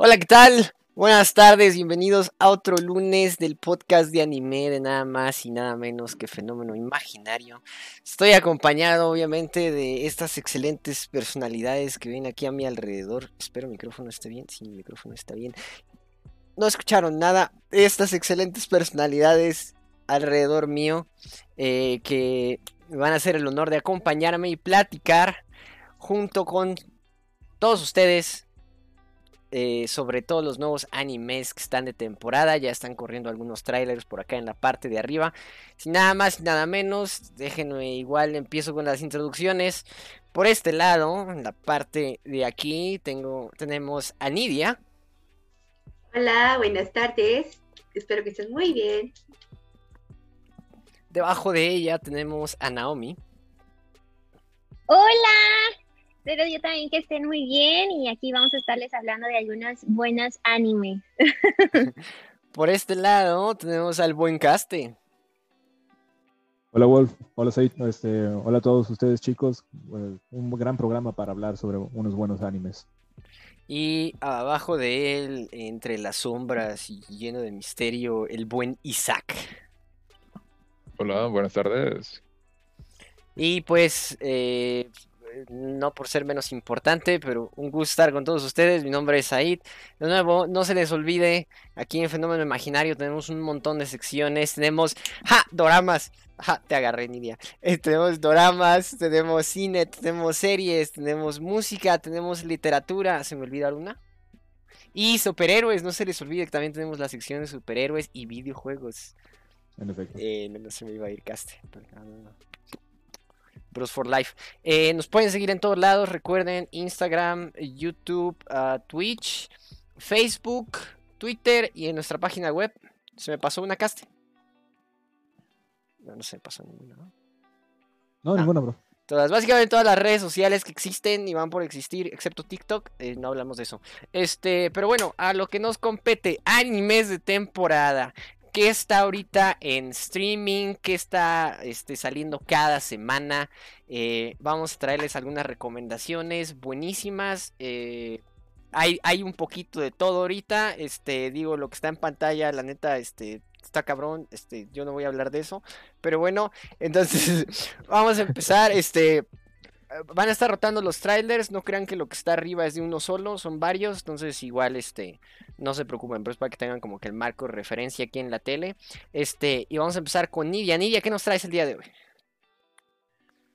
Hola, ¿qué tal? Buenas tardes, bienvenidos a otro lunes del podcast de anime de nada más y nada menos que Fenómeno Imaginario. Estoy acompañado obviamente de estas excelentes personalidades que ven aquí a mi alrededor. Espero el micrófono esté bien, sí, mi micrófono está bien. No escucharon nada, estas excelentes personalidades alrededor mío eh, que van a hacer el honor de acompañarme y platicar junto con todos ustedes eh, sobre todo los nuevos animes que están de temporada. Ya están corriendo algunos trailers por acá en la parte de arriba. Sin nada más y nada menos, déjenme igual empiezo con las introducciones. Por este lado, en la parte de aquí, tengo, tenemos a Nidia. Hola, buenas tardes. Espero que estén muy bien. Debajo de ella tenemos a Naomi. Hola, Espero yo también que estén muy bien y aquí vamos a estarles hablando de algunas buenas animes. Por este lado tenemos al buen caste. Hola Wolf, hola Said, este, hola a todos ustedes chicos. Un gran programa para hablar sobre unos buenos animes. Y abajo de él, entre las sombras y lleno de misterio, el buen Isaac. Hola, buenas tardes. Y pues eh, no por ser menos importante, pero un gusto estar con todos ustedes. Mi nombre es Said. De nuevo, no se les olvide, aquí en Fenómeno Imaginario tenemos un montón de secciones. Tenemos, ¡ja! Doramas. ¡Ja! Te agarré, Nidia. Eh, tenemos doramas, tenemos cine, tenemos series, tenemos música, tenemos literatura. ¿Se me olvida alguna? Y superhéroes, no se les olvide que también tenemos la sección de superhéroes y videojuegos. En efecto. Eh, no, se me iba a ir caste. Bros for Life. Eh, nos pueden seguir en todos lados. Recuerden Instagram, YouTube, ah, Twitch, Facebook, Twitter y en nuestra página web. Se me pasó una caste. No, no se me pasó ninguna. No, ah. ninguna, bro. Todas, básicamente todas las redes sociales que existen y van por existir, excepto TikTok, eh, no hablamos de eso. Este, pero bueno, a lo que nos compete, animes de temporada está ahorita en streaming, qué está este, saliendo cada semana. Eh, vamos a traerles algunas recomendaciones buenísimas. Eh, hay, hay, un poquito de todo ahorita. Este, digo, lo que está en pantalla, la neta, este, está cabrón. Este, yo no voy a hablar de eso. Pero bueno, entonces vamos a empezar. Este, van a estar rotando los trailers, no crean que lo que está arriba es de uno solo, son varios, entonces igual este no se preocupen, pero es para que tengan como que el marco de referencia aquí en la tele. Este, y vamos a empezar con Nidia. Nidia, ¿qué nos traes el día de hoy?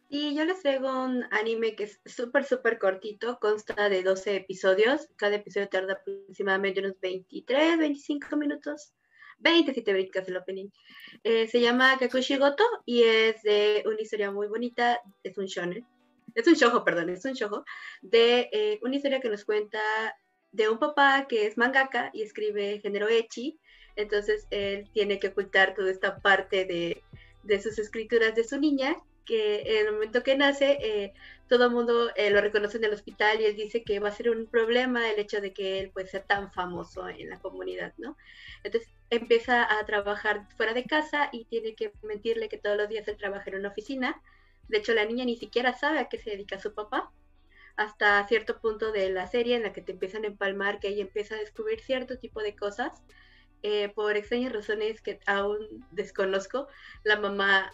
Y yo les traigo un anime que es súper, súper cortito, consta de 12 episodios. Cada episodio tarda aproximadamente unos 23, 25 minutos. 20 si te brincas el opening. Eh, se llama Kakushigoto y es de una historia muy bonita. Es un shonen es un shojo, perdón, es un shojo, de eh, una historia que nos cuenta de un papá que es mangaka y escribe género echi, entonces él tiene que ocultar toda esta parte de, de sus escrituras de su niña, que en el momento que nace, eh, todo el mundo eh, lo reconoce en el hospital y él dice que va a ser un problema el hecho de que él puede ser tan famoso en la comunidad, ¿no? Entonces empieza a trabajar fuera de casa y tiene que mentirle que todos los días él trabaja en una oficina, de hecho, la niña ni siquiera sabe a qué se dedica su papá hasta cierto punto de la serie en la que te empiezan a empalmar, que ella empieza a descubrir cierto tipo de cosas. Eh, por extrañas razones que aún desconozco, la mamá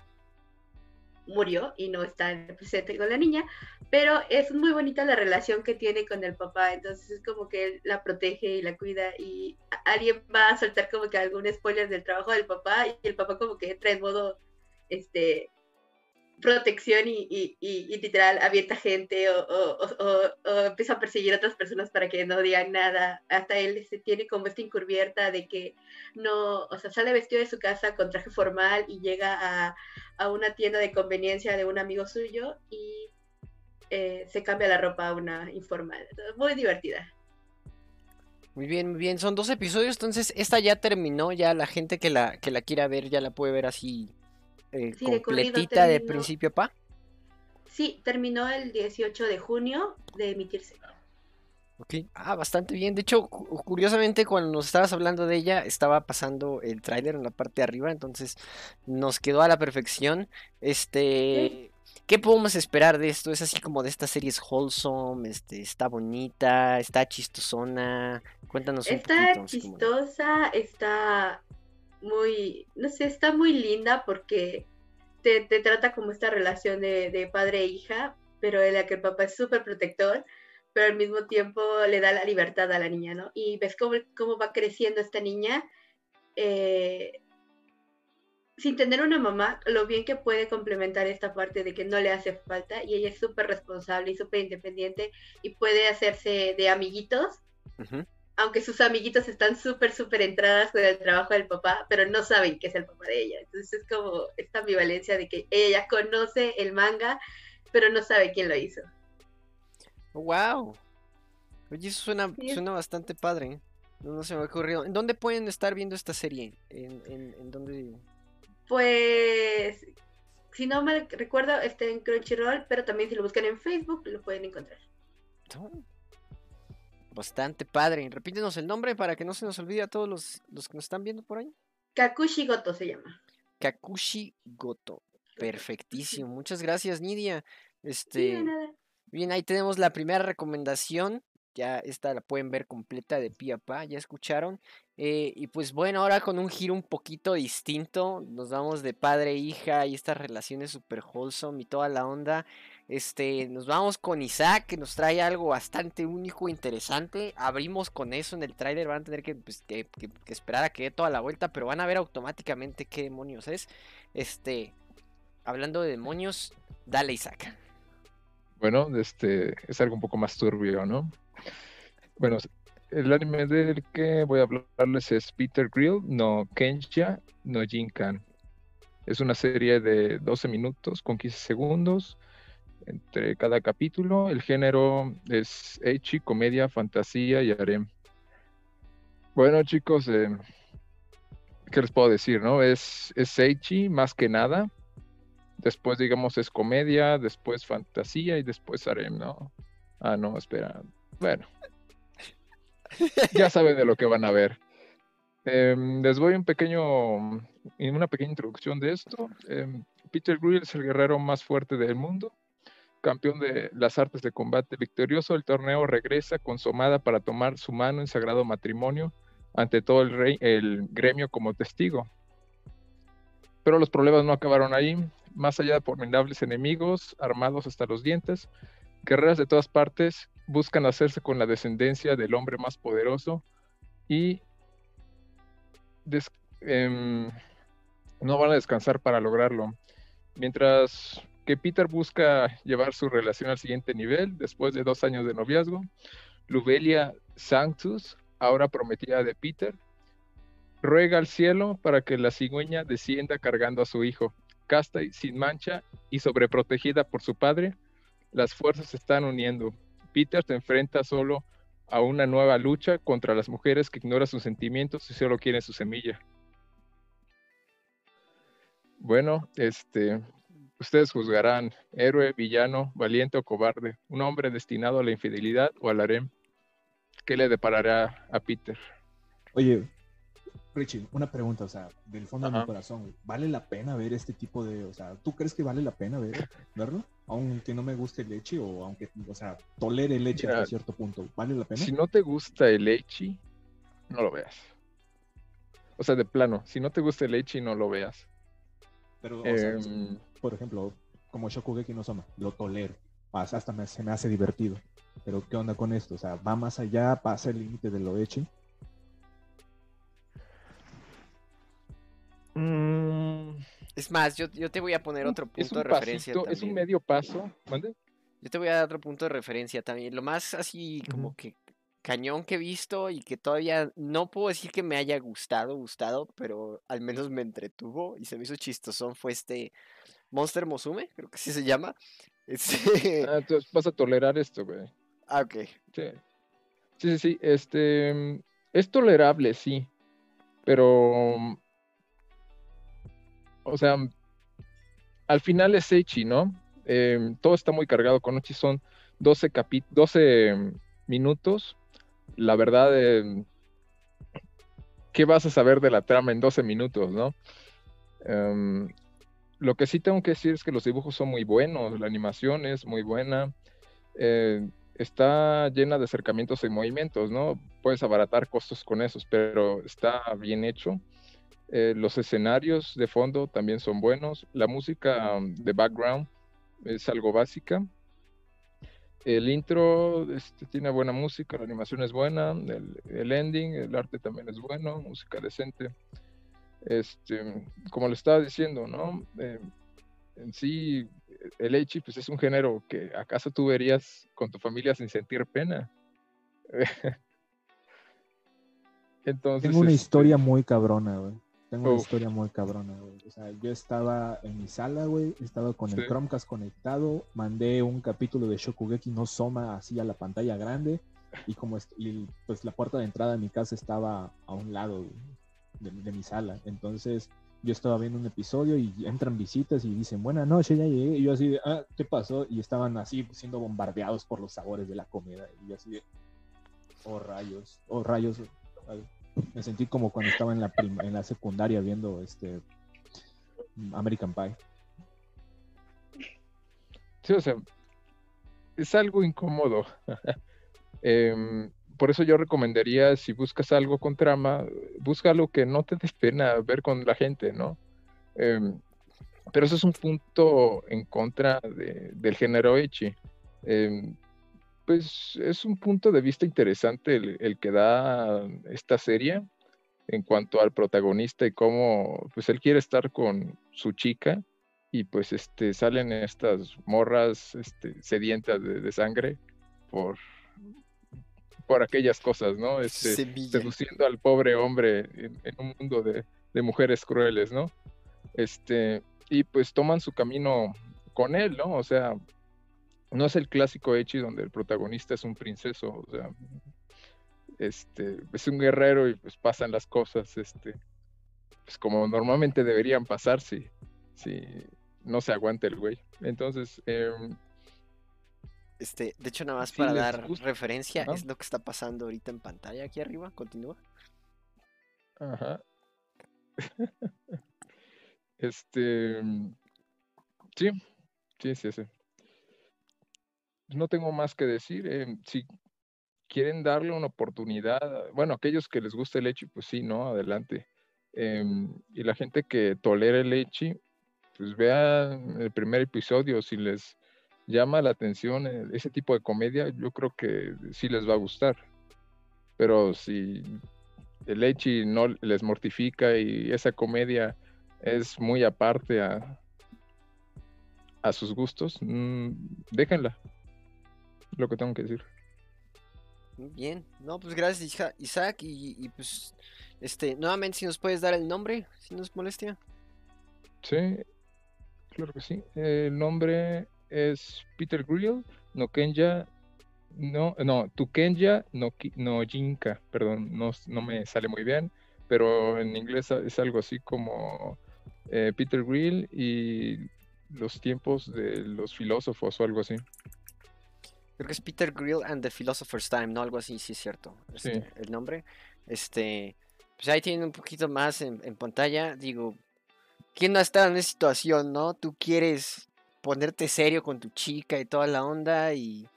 murió y no está presente con la niña, pero es muy bonita la relación que tiene con el papá, entonces es como que él la protege y la cuida y alguien va a soltar como que algún spoiler del trabajo del papá y el papá como que entra en modo este protección y, y, y, literal avienta gente o, o, empieza a perseguir a otras personas para que no digan nada. Hasta él se tiene como esta incurvierta de que no, o sea, sale vestido de su casa con traje formal y llega a, a una tienda de conveniencia de un amigo suyo y eh, se cambia la ropa a una informal. Muy divertida. Muy bien, muy bien. Son dos episodios, entonces esta ya terminó, ya la gente que la, que la quiera ver ya la puede ver así eh, completita de, principio pa. Sí, terminó el 18 de junio de emitirse. Ok, ah, bastante bien. De hecho, curiosamente, cuando nos estabas hablando de ella, estaba pasando el tráiler en la parte de arriba, entonces nos quedó a la perfección. Este, ¿qué podemos esperar de esto? Es así como de estas series wholesome, este, está bonita, está chistosona. Cuéntanos un Está poquito. de- chistosa, está muy, no sé, está muy linda porque te, te trata como esta relación de, de padre e hija, pero en la que el papá es súper protector, pero al mismo tiempo le da la libertad a la niña, ¿no? Y ves cómo, cómo va creciendo esta niña eh, sin tener una mamá, lo bien que puede complementar esta parte de que no le hace falta y ella es súper responsable y súper independiente y puede hacerse de amiguitos Ujú. Aunque sus amiguitos están súper, súper entradas con el trabajo del papá, pero no saben que es el papá de ella. Entonces es como esta ambivalencia de que ella conoce el manga, pero no sabe quién lo hizo. Wow. Oye, eso suena, Sí, suena bastante padre. ¿eh? No, no se me ha ocurrido. ¿En dónde pueden estar viendo esta serie? ¿En, en, en dónde? Pues, si no me recuerdo, está en Crunchyroll, pero también si lo buscan en Facebook lo pueden encontrar. Oh, Bastante padre. Repítenos el nombre para que no se nos olvide a todos los, los que nos están viendo por ahí. Kakushi Goto se llama. Kakushi Goto. Perfectísimo. Muchas gracias, Nidia. Este, bien, ahí tenemos la primera recomendación. Ya esta la pueden ver completa de pie a pa, ya escucharon. Eh, y pues bueno, ahora con un giro un poquito distinto, nos vamos de padre e hija y estas relaciones super wholesome y toda la onda. Este, nos vamos con Isaac, que nos trae algo bastante único, e interesante. Abrimos con eso en el tráiler, van a tener que, pues, que esperar a que dé toda la vuelta, pero van a ver automáticamente qué demonios es. Este, hablando de demonios, dale Isaac. Bueno, este es algo un poco más turbio, ¿no? Bueno, el anime del que voy a hablarles es Peter Grill no Kensha no Jinkan. Es una serie de 12 minutos con 15 segundos entre cada capítulo. El género es Eichi, comedia, fantasía y harem. Bueno, chicos, eh, ¿qué les puedo decir, no? Es, es Eichi más que nada. Después, digamos, es comedia, después fantasía y después harem, ¿no? Ah, no, espera. Bueno. Ya saben de lo que van a ver. Em, les voy un pequeño, una pequeña introducción de esto. Em, Peter Grill es el guerrero más fuerte del mundo, campeón de las artes de combate victorioso. El torneo regresa con su amada para tomar su mano en sagrado matrimonio ante todo el, rey, el gremio como testigo. Pero los problemas no acabaron ahí. Más allá de formidables enemigos, armados hasta los dientes, guerreras de todas partes buscan hacerse con la descendencia del hombre más poderoso y em, no van a descansar para lograrlo. Mientras que Peter busca llevar su relación al siguiente nivel, después de dos años de noviazgo, Lubelia Sanctus, ahora prometida de Peter, ruega al cielo para que la cigüeña descienda cargando a su hijo. Casta y sin mancha y sobreprotegida por su padre, las fuerzas se están uniendo. Peter se enfrenta solo a una nueva lucha contra las mujeres que ignoran sus sentimientos y solo quieren su semilla. Bueno, este, ustedes juzgarán, héroe, villano, valiente o cobarde, un hombre destinado a la infidelidad o al harem. ¿Qué le deparará a Peter? Oye, Richie, una pregunta, o sea, del fondo de mi corazón, ¿vale la pena ver este tipo de, o sea, ¿tú crees que vale la pena ver, verlo? Aunque no me guste el leche o aunque, o sea, tolere el leche hasta cierto punto, ¿vale la pena? Si no te gusta el Eichi, no lo veas. O sea, de plano, si no te gusta el Eichi, no lo veas. Pero, o sea, Em, por ejemplo, como Shokugeki no Soma, lo tolero, pasa- hasta me- se me hace divertido. Pero, ¿qué onda con esto? O sea, ¿va más allá, pasa el límite de lo hecho? mm, Es más, yo, yo te voy a poner otro es punto un de referencia es un medio paso. ¿Mande? Yo te voy a dar otro punto de referencia también. Lo más así como que cañón que he visto y que todavía no puedo decir que me haya gustado, gustado, pero al menos me entretuvo y se me hizo chistosón fue este Monster Musume, creo que así se llama. Este... Ah, entonces vas a tolerar esto, güey. Ah, ok. Sí. Sí, sí, sí. Este mm, es tolerable, sí. Pero. mm, O sea, mm, al final es Eichi, ¿no? Em, todo está muy cargado con Ochi. Son 12, capi 12 mm, minutos. La verdad, em, ¿qué vas a saber de la trama en 12 minutos, no? Em, lo que sí tengo que decir es que los dibujos son muy buenos, la animación es muy buena, eh, está llena de acercamientos y movimientos, ¿no? Puedes abaratar costos con esos, pero está bien hecho. Eh, los escenarios de fondo también son buenos. La música um, de background es algo básica. El intro este, tiene buena música, la animación es buena, el, el, ending, el arte también es bueno, música decente. Este, como le estaba diciendo, ¿no? Eh, en sí, el Echi pues es un género que acaso tú verías con tu familia sin sentir pena. Entonces, Tengo una este historia muy cabrona, güey. Tengo una historia muy cabrona, güey. O sea, yo estaba en mi sala, güey, estaba con el Chromecast conectado, mandé un capítulo de Shokugeki no Soma así a la pantalla grande y como y, pues la puerta de entrada de mi casa estaba a un lado de, mi sala. Entonces yo estaba viendo un episodio y entran visitas y dicen, buena noche, ya llegué. Y yo así de, ah, ¿qué pasó? Y estaban así siendo bombardeados por los sabores de la comida. Y yo así de, oh rayos, oh rayos. Me sentí como cuando estaba en la, en la secundaria viendo este American Pie. Sí, o sea, es algo incómodo. Em, por eso yo recomendaría, si buscas algo con trama, busca lo que no te des pena ver con la gente, ¿no? Em, pero eso es un punto en contra del género Echi. Em, pues es un punto de vista interesante el, que da esta serie en cuanto al protagonista y cómo pues él quiere estar con su chica y pues este salen estas morras este, sedientas de, sangre por por aquellas cosas, ¿no? Este, seduciendo al pobre hombre en, un mundo de, de, mujeres crueles, ¿no? Este, y pues toman su camino con él, ¿no? O sea, no es el clásico Echi donde el protagonista es un princeso, o sea, este, es un guerrero y pues pasan las cosas, este, pues como normalmente deberían pasar si, si no se aguanta el güey. Entonces, em, este, de hecho, nada más para dar referencia, es lo que está pasando ahorita en pantalla aquí arriba. Continúa. Ajá. este. Sí, sí, sí, sí no tengo más que decir. Eh, si quieren darle una oportunidad, bueno, aquellos que les gusta el leche, pues sí, ¿no? Adelante. Em, y la gente que tolera el leche, pues vean el primer episodio, si les llama la atención eh, ese tipo de comedia, yo creo que sí les va a gustar. Pero si el leche no les mortifica y esa comedia es muy aparte a, a sus gustos, mm, déjenla lo que tengo que decir. Bien, no, pues gracias Isaac y, pues, este, nuevamente si nos puedes dar el nombre, si nos molestia. Sí, claro que sí. El nombre es Peter Grill, no Kenya, no, no, Kenya no, no Jinka, perdón, no, no me sale muy bien, pero en inglés es algo así como eh, Peter Grill y los tiempos de los filósofos o algo así. Creo que es Peter Grill and the Philosopher's Time, ¿no? Algo así, sí es cierto. Este, el nombre. Este. Pues ahí tienen un poquito más en, pantalla. Digo, ¿quién no ha estado en esa situación, no? Tú quieres ponerte serio con tu chica y toda la onda y,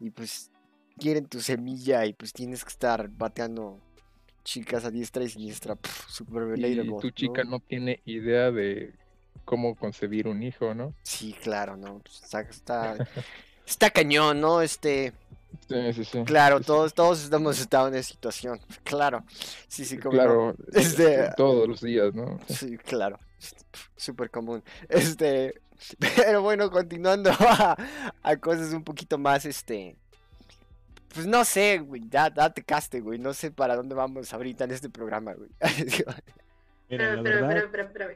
y pues quieren tu semilla y pues tienes que estar bateando chicas a diestra y siniestra. super Y tu chica ¿no? tiene idea de cómo concebir un hijo, ¿no? Sí, claro, ¿no? Pues, está está cañón, ¿no? Este. Sí, sí, sí. Claro, todos, todos hemos estado en esa situación. Claro. Sí, sí, como. Claro. Este, todos los días, ¿no? Sí, claro. Súper común. Este. Pero bueno, continuando a, cosas un poquito más, este. Pues no sé, güey. Ya, date caste, güey. No sé para dónde vamos ahorita en este programa, güey. pero, pero, pero, pero,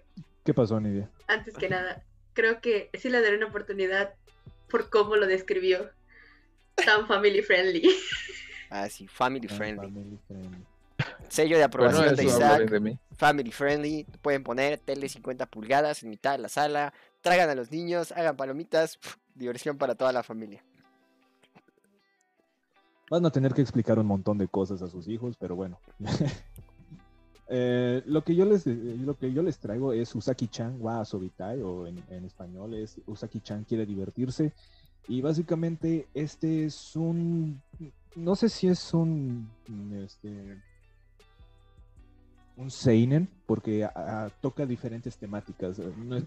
¿Qué pasó, Nidia? Antes que nada, creo que sí le daré una oportunidad por cómo lo describió. Tan family friendly. Ah, sí, family friendly. Sello de aprobación de Isaac. family friendly. Pueden poner tele 50 pulgadas en mitad de la sala. Traigan a los niños, hagan palomitas. diversión para toda la familia. Van a tener que explicar un montón de cosas a sus hijos, pero bueno. Eh, lo, que yo les, lo que yo les traigo es Usaki-chan wa Sobitai, o en, en, español es Usaki-chan quiere divertirse. Y básicamente este es un, no sé si es un, este, un seinen, porque toca diferentes temáticas.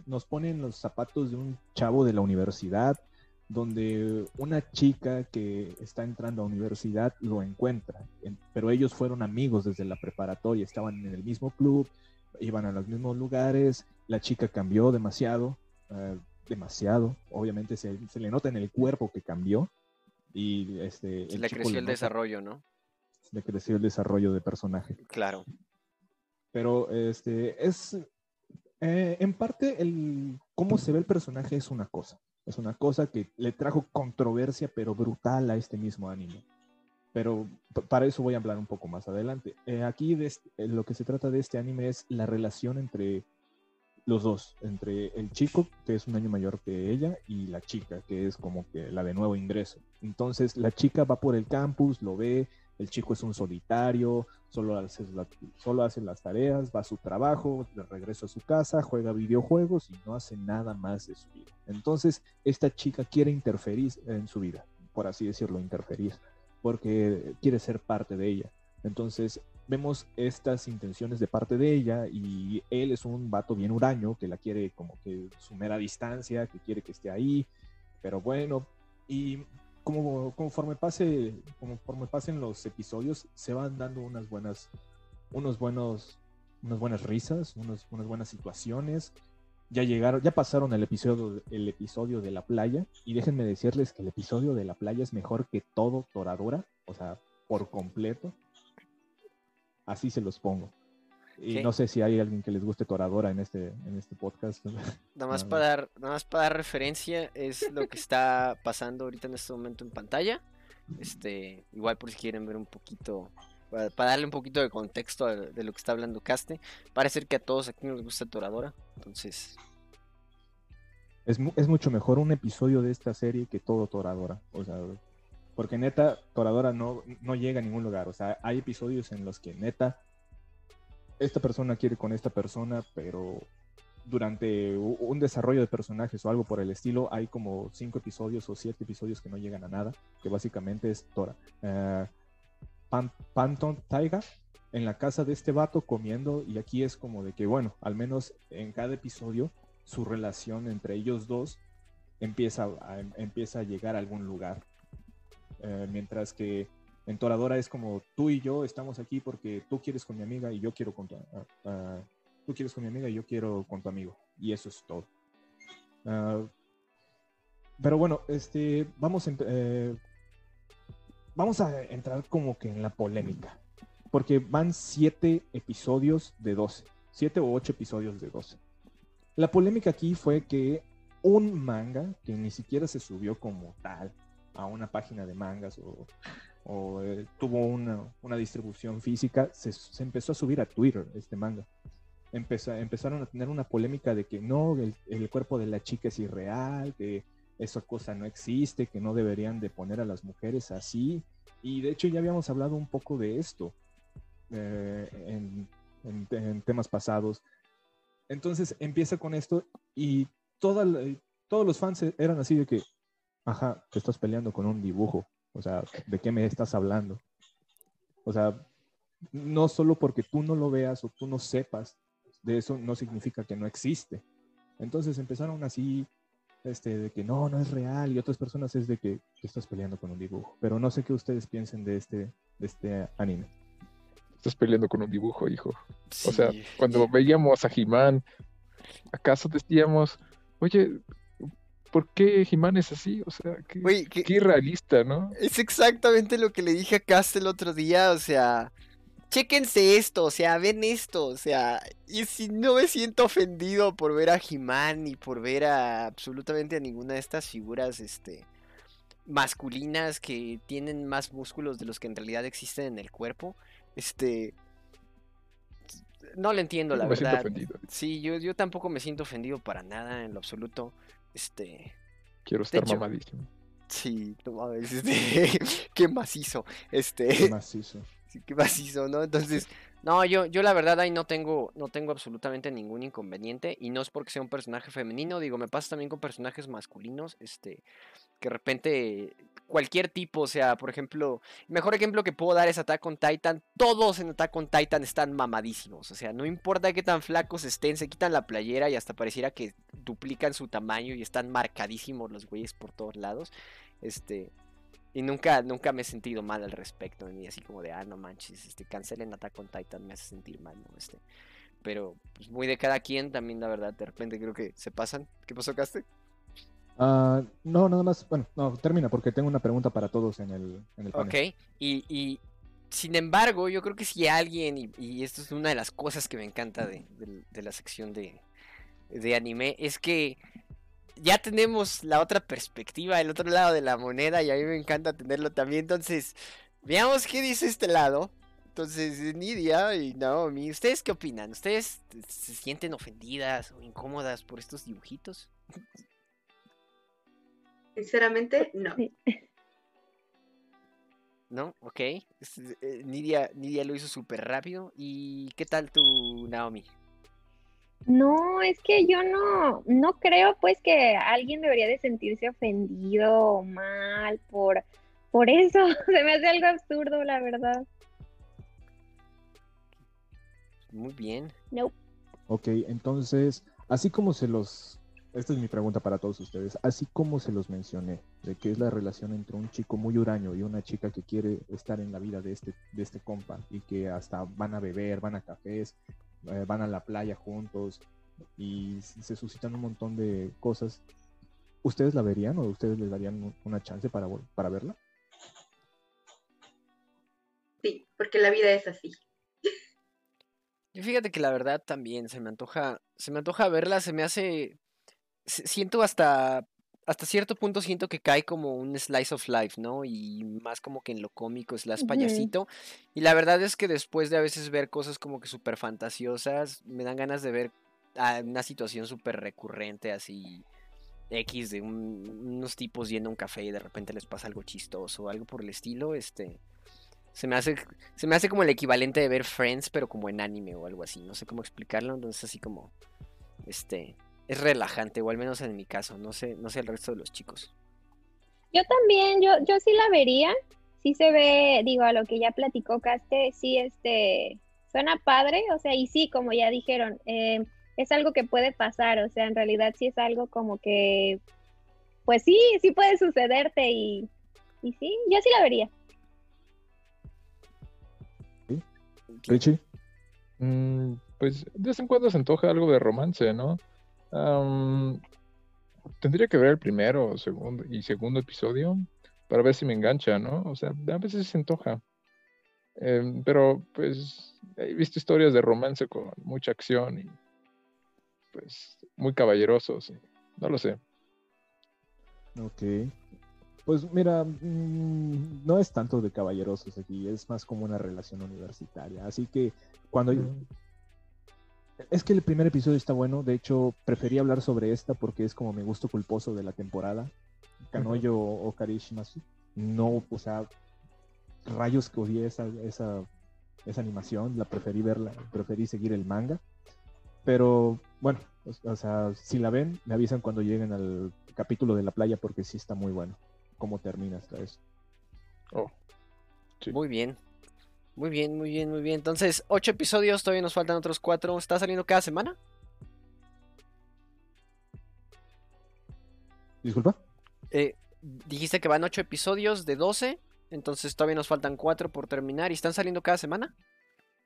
Nos, ponen los zapatos de un chavo de la universidad, donde una chica que está entrando a universidad lo encuentra, pero ellos fueron amigos desde la preparatoria, estaban en el mismo club, iban a los mismos lugares, la chica cambió demasiado, eh, demasiado, obviamente se, le nota en el cuerpo que cambió y este... le creció el desarrollo, ¿no? Le creció el desarrollo de personaje. Claro. Pero este es eh, en parte el cómo se ve el personaje es una cosa. Es una cosa que le trajo controversia, pero brutal a este mismo anime. Pero para eso voy a hablar un poco más adelante. Eh, aquí eh, lo que se trata de este anime es la relación entre los dos, entre el chico, que es un año mayor que ella, y la chica, que es como que la de nuevo ingreso. Entonces la chica va por el campus, lo ve, el chico es un solitario, solo hace, solo hace las tareas, va a su trabajo, de regreso a su casa, juega videojuegos y no hace nada más de su vida. Entonces, esta chica quiere interferir en su vida, por así decirlo, interferir, porque quiere ser parte de ella. Entonces, vemos estas intenciones de parte de ella y él es un vato bien huraño que la quiere como que sumar a distancia, que quiere que esté ahí, pero bueno, y como conforme pase, conforme pasen los episodios, se van dando unas buenas, unos buenos, unas buenas risas, unas buenas situaciones. Ya llegaron, ya pasaron el episodio, el episodio de la playa, y déjenme decirles que el episodio de la playa es mejor que todo Toradora, o sea, por completo. Así se los pongo. Y no sé si hay alguien que les guste Toradora en este, en este podcast. Nada más, para dar, nada más para dar referencia, es lo que está pasando ahorita en este momento en pantalla. Este, igual por si quieren ver un poquito, para, darle un poquito de contexto de, lo que está hablando Caste. Parece que a todos aquí nos gusta Toradora, entonces... Es, es mucho mejor un episodio de esta serie que todo Toradora. O sea, porque neta, Toradora no, no llega a ningún lugar. O sea, hay episodios en los que neta esta persona quiere con esta persona, pero durante un desarrollo de personajes o algo por el estilo, hay como cinco episodios o siete episodios que no llegan a nada, que básicamente es Tora. Uh, Panton Taiga en la casa de este vato comiendo y aquí es como de que, bueno, al menos en cada episodio su relación entre ellos dos empieza a, empieza a llegar a algún lugar. Eh, mientras que en Toradora es como tú y yo estamos aquí porque tú quieres con mi amiga y yo quiero con tu, ah, ah, tú quieres con mi amiga y yo quiero con tu amigo. Y eso es todo. Ah, pero bueno, este, vamos, eh, vamos a entrar como que en la polémica. Porque van siete episodios de 12. Siete o ocho episodios de 12. La polémica aquí fue que un manga que ni siquiera se subió como tal a una página de mangas o o eh, tuvo una, distribución física, se, empezó a subir a Twitter este manga. empezaron a tener una polémica de que no, el, cuerpo de la chica es irreal, que esa cosa no existe, que no deberían de poner a las mujeres así. Y de hecho ya habíamos hablado un poco de esto eh, en, temas pasados. Entonces empieza con esto y todos los fans eran así de que, ajá, te estás peleando con un dibujo o sea, ¿de qué me estás hablando? O sea, no solo porque tú no lo veas o tú no sepas, de eso no significa que no existe. Entonces empezaron así, este, de que no, no es real, y otras personas es de que, estás peleando con un dibujo. Pero no sé qué ustedes piensen de este, de este anime. Estás peleando con un dibujo, hijo. O sea, cuando veíamos a Jimán, ¿acaso decíamos, oye, ¿por qué Jimán es así? O sea, qué, irrealista, ¿no? Es exactamente lo que le dije a Cast el otro día, o sea, chéquense esto, o sea, ven esto, o sea, y si no me siento ofendido por ver a Jimán ni por ver a absolutamente a ninguna de estas figuras, este, masculinas que tienen más músculos de los que en realidad existen en el cuerpo, este... No lo entiendo, la verdad. Sí, yo, yo tampoco me siento ofendido para nada en lo absoluto. Este. Quiero estar mamadísimo. Sí, no mames, este, qué macizo. Este. Qué macizo. Sí, qué macizo, ¿no? Entonces, No, yo, yo la verdad ahí no tengo, no tengo absolutamente ningún inconveniente. Y no es porque sea un personaje femenino. Digo, me pasa también con personajes masculinos. Este. Que de repente. Cualquier tipo. O sea, por ejemplo. Mejor ejemplo que puedo dar es Attack on Titan. Todos en Attack on Titan están mamadísimos. O sea, no importa qué tan flacos estén. Se quitan la playera y hasta pareciera que duplican su tamaño. Y están marcadísimos los güeyes por todos lados. Este. Y nunca, nunca me he sentido mal al respecto, ni así como de, ah, no manches, este, cancelen Attack on Titan, me hace sentir mal, ¿no? Este, pero, pues muy de cada quien también, la verdad, de repente creo que se pasan. ¿Qué pasó, Caste? Uh, no, nada más, bueno, no, termina porque tengo una pregunta para todos en el, en el panel. Ok, y, y, sin embargo, yo creo que si alguien, y, y, esto es una de las cosas que me encanta de, de, de la sección de, de anime, es que ya tenemos la otra perspectiva, el otro lado de la moneda, y a mí me encanta tenerlo también. Entonces, veamos qué dice este lado. Entonces, Nidia y Naomi, ¿ustedes qué opinan? ¿Ustedes se sienten ofendidas o incómodas por estos dibujitos? Sinceramente, no. ¿No? Ok. Eh, Nidia, Nidia lo hizo súper rápido. ¿Y qué tal tú, Naomi? No, es que yo no, no creo pues que alguien debería de sentirse ofendido o mal por, por eso. Se me hace algo absurdo, la verdad. Muy bien. No. Ok, entonces, así como se los... Esta es mi pregunta para todos ustedes. Así como se los mencioné, de que es la relación entre un chico muy huraño y una chica que quiere estar en la vida de este, de este compa y que hasta van a beber, van a cafés, eh, van a la playa juntos y se suscitan un montón de cosas. ¿Ustedes la verían o ustedes les darían una chance para, para verla? Sí, porque la vida es así. Yo fíjate que la verdad también se me antoja, se me antoja verla, se me hace, siento hasta hasta cierto punto siento que cae como un slice of life, ¿no? Y más como que en lo cómico, es las payasito. Y la verdad es que después de a veces ver cosas como que súper fantasiosas, me dan ganas de ver una situación súper recurrente así. X de unos tipos yendo a un café y de repente les pasa algo chistoso o algo por el estilo, este se me hace se me hace como el equivalente de ver Friends pero como en anime o algo así, no sé cómo explicarlo, entonces así como este es relajante, o al menos en mi caso, no sé, no sé el resto de los chicos. Yo también, yo, yo sí la vería, sí se ve, digo, a lo que ya platicó Caste, sí, este, suena padre, o sea, y sí, como ya dijeron, eh, es algo que puede pasar, o sea, en realidad sí es algo como que, pues sí, sí puede sucederte y, y sí, yo sí la vería. Richie. Mm, pues de vez en cuando se antoja algo de romance, ¿no? Tendría que ver el primero segundo, y segundo episodio para ver si me engancha, ¿no? O sea, a veces se antoja. Em, pero pues he visto historias de romance con mucha acción y pues muy caballerosos. No lo sé. Ok. Pues mira, mm, no es tanto de caballerosos aquí, es más como una relación universitaria. Así que cuando, es que el primer episodio está bueno, de hecho preferí hablar sobre esta porque es como mi gusto culposo de la temporada. Kanoyo o Karishimasu. No, o sea, rayos que odié esa, esa, esa animación, la preferí verla, preferí seguir el manga. Pero bueno, o, sea, si la ven, me avisan cuando lleguen al capítulo de la playa porque sí está muy bueno. Cómo termina hasta eso. Oh. Muy bien. Muy bien, muy bien, muy bien. Entonces, ocho episodios, todavía nos faltan otros cuatro. ¿Está saliendo cada semana? Disculpa. Eh, dijiste que van ocho episodios de 12, entonces todavía nos faltan cuatro por terminar. ¿Y están saliendo cada semana?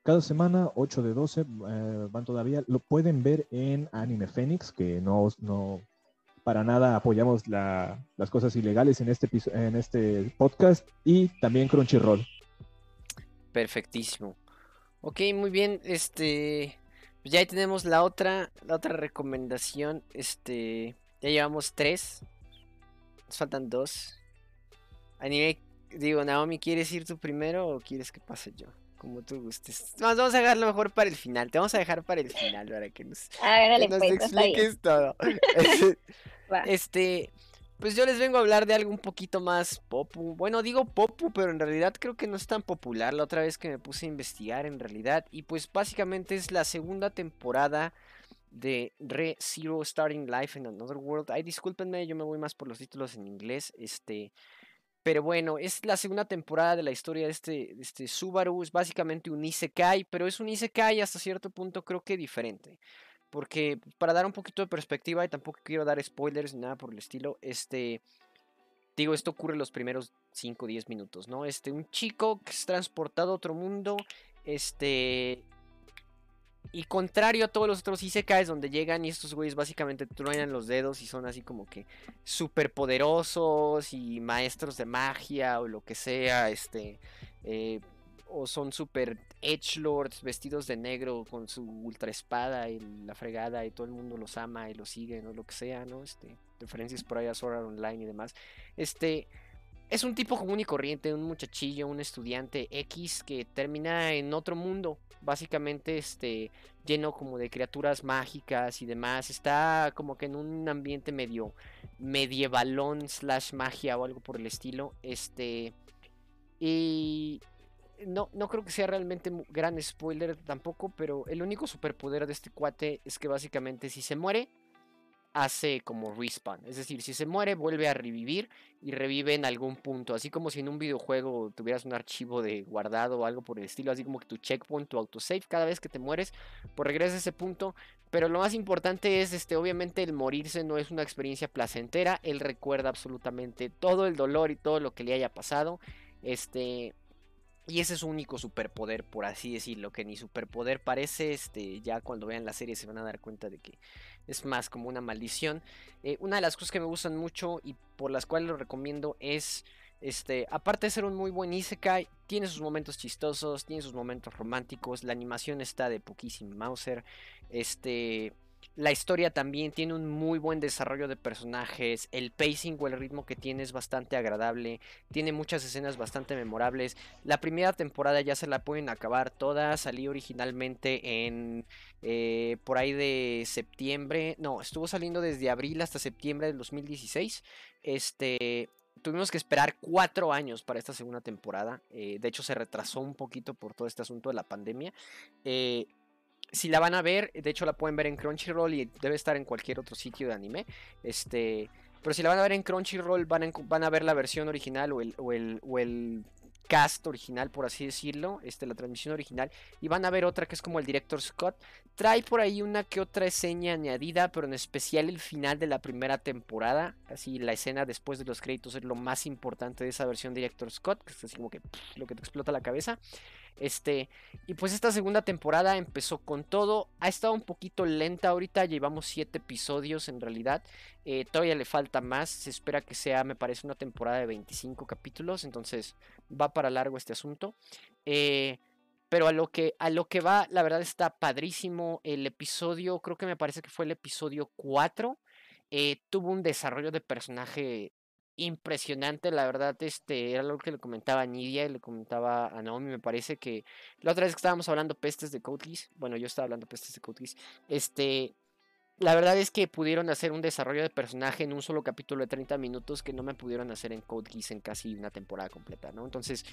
Cada semana, 8 de 12, eh, van todavía. Lo pueden ver en Anime Phoenix, que no, no para nada apoyamos las cosas ilegales en este, en este podcast, y también Crunchyroll. Perfectísimo. Ok, muy bien. Este. Pues ya ahí tenemos la otra. La otra recomendación. Este. Ya llevamos tres. Nos faltan dos. Anime. Digo, Naomi, ¿quieres ir tú primero o quieres que pase yo? Como tú gustes. Vamos, a dejarlo mejor para el final. Te vamos a dejar para el final para que nos, a ver, que nos pues, expliques todo. este. Pues yo les vengo a hablar de algo un poquito más popu. Bueno, digo popu, pero en realidad creo que no es tan popular. La otra vez que me puse a investigar en realidad. Y pues básicamente es la segunda temporada de Re Zero Starting Life in Another World. Ay, discúlpenme, yo me voy más por los títulos en inglés. Este. Pero bueno, es la segunda temporada de la historia de este, este Subaru. Es básicamente un Isekai, pero es un Isekai hasta cierto punto creo que diferente. Porque para dar un poquito de perspectiva, y tampoco quiero dar spoilers ni nada por el estilo, este. Digo, esto ocurre en los primeros 5 o 10 minutos, ¿no? Este, un chico que es transportado a otro mundo, este. Y contrario a todos los otros Isekais donde llegan y estos güeyes básicamente truenan los dedos y son así como que súper poderosos y maestros de magia o lo que sea, este. Eh, o son super edgelords vestidos de negro con su ultra espada y la fregada y todo el mundo los ama y los sigue, ¿no? Lo que sea, ¿no? Este, referencias por ahí a Sword Online y demás. Este, es un tipo común y corriente, un muchachillo, un estudiante X que termina en otro mundo, básicamente este, lleno como de criaturas mágicas y demás. Está como que en un ambiente medio medievalón slash magia o algo por el estilo. Este, y no, no creo que sea realmente gran spoiler tampoco, pero el único superpoder de este cuate es que básicamente si se muere, hace como respawn. Es decir, si se muere, vuelve a revivir y revive en algún punto. Así como si en un videojuego tuvieras un archivo de guardado o algo por el estilo. Así como que tu checkpoint, tu autosave, cada vez que te mueres, pues regresa a ese punto. Pero lo más importante es, este, obviamente, el morirse no es una experiencia placentera. Él recuerda absolutamente todo el dolor y todo lo que le haya pasado. Este, y ese es su único superpoder, por así decirlo, que ni superpoder parece, este, ya cuando vean la serie se van a dar cuenta de que es más como una maldición. Eh, una de las cosas que me gustan mucho y por las cuales lo recomiendo es, este, aparte de ser un muy buen Isekai, tiene sus momentos chistosos, tiene sus momentos románticos, la animación está de poquísimo Mauser, este, la historia también tiene un muy buen desarrollo de personajes. El pacing o el ritmo que tiene es bastante agradable. Tiene muchas escenas bastante memorables. La primera temporada ya se la pueden acabar toda. Salió originalmente en eh, por ahí de septiembre. No, estuvo saliendo desde abril hasta septiembre del 2016. Este. Tuvimos que esperar cuatro años para esta segunda temporada. Eh, de hecho, se retrasó un poquito por todo este asunto de la pandemia. Eh, si la van a ver, de hecho la pueden ver en Crunchyroll y debe estar en cualquier otro sitio de anime. Este, pero si la van a ver en Crunchyroll, van a, ver la versión original o el, o el, cast original, por así decirlo, este, la transmisión original, y van a ver otra que es como el director Scott. Trae por ahí una que otra escena añadida, pero en especial el final de la primera temporada, así la escena después de los créditos es lo más importante de esa versión director Scott, que es así como que lo que te explota la cabeza. Este, y pues esta segunda temporada empezó con todo. Ha estado un poquito lenta ahorita, llevamos 7 episodios en realidad. Eh, todavía le falta más. Se espera que sea, me parece, una temporada de 25 capítulos. Entonces va para largo este asunto. Eh, pero a lo, que, a lo que va, la verdad está padrísimo. El episodio, creo que me parece que fue el episodio 4. Eh, tuvo un desarrollo de personaje impresionante, la verdad, este, era lo que le comentaba a Nidia y le comentaba a Naomi, me parece que la otra vez que estábamos hablando pestes de Code bueno, yo estaba hablando pestes de Code este, la verdad es que pudieron hacer un desarrollo de personaje en un solo capítulo de 30 minutos que no me pudieron hacer en Code en casi una temporada completa, ¿no? Entonces,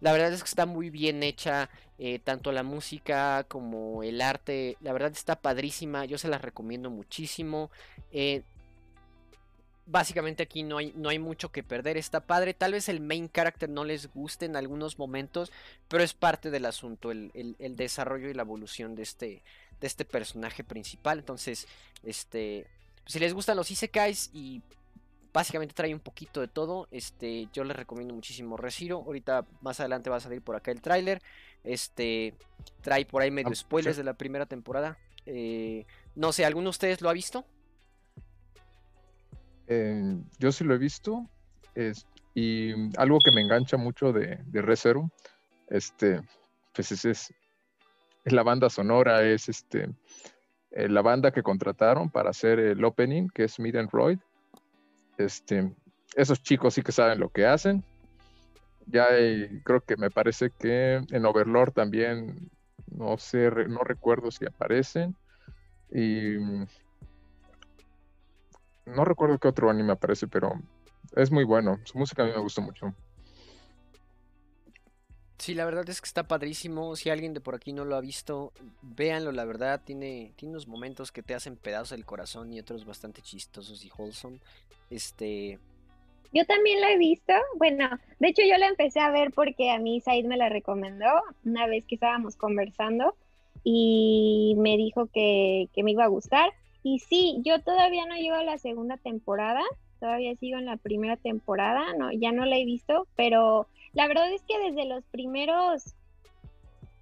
la verdad es que está muy bien hecha, eh, tanto la música como el arte, la verdad está padrísima, yo se las recomiendo muchísimo. Eh, básicamente aquí no hay, no hay mucho que perder. Está padre. Tal vez el main character no les guste en algunos momentos, pero es parte del asunto, el, desarrollo y la evolución de este, de este personaje principal. Entonces, este, si les gustan los isekais y básicamente trae un poquito de todo, este, yo les recomiendo muchísimo Resiro. Ahorita más adelante va a salir por acá el tráiler. Este, trae por ahí medio ah, spoilers de la primera temporada. Eh, no sé, ¿alguno de ustedes lo ha visto? Yo sí lo he visto. y algo que me engancha mucho de, de este, pues es, la banda sonora, es este, eh, la banda que contrataron para hacer el opening, que es Mid Royd. Este, esos chicos sí que saben lo que hacen. Ya creo que me parece que en Overlord también, no sé, no recuerdo si aparecen. Y no recuerdo qué otro anime aparece, pero es muy bueno. Su música a mí me gusta mucho. Sí, la verdad es que está padrísimo. Si alguien de por aquí no lo ha visto, véanlo, la verdad. Tiene, tiene unos momentos que te hacen pedazos el corazón y otros bastante chistosos y wholesome. Este. Yo también la he visto. Bueno, de hecho yo la empecé a ver porque a mí Said me la recomendó una vez que estábamos conversando y me dijo que, que me iba a gustar. Y sí, yo todavía no llego a la segunda temporada, todavía sigo en la primera temporada, no, ya no la he visto, pero la verdad es que desde los primeros,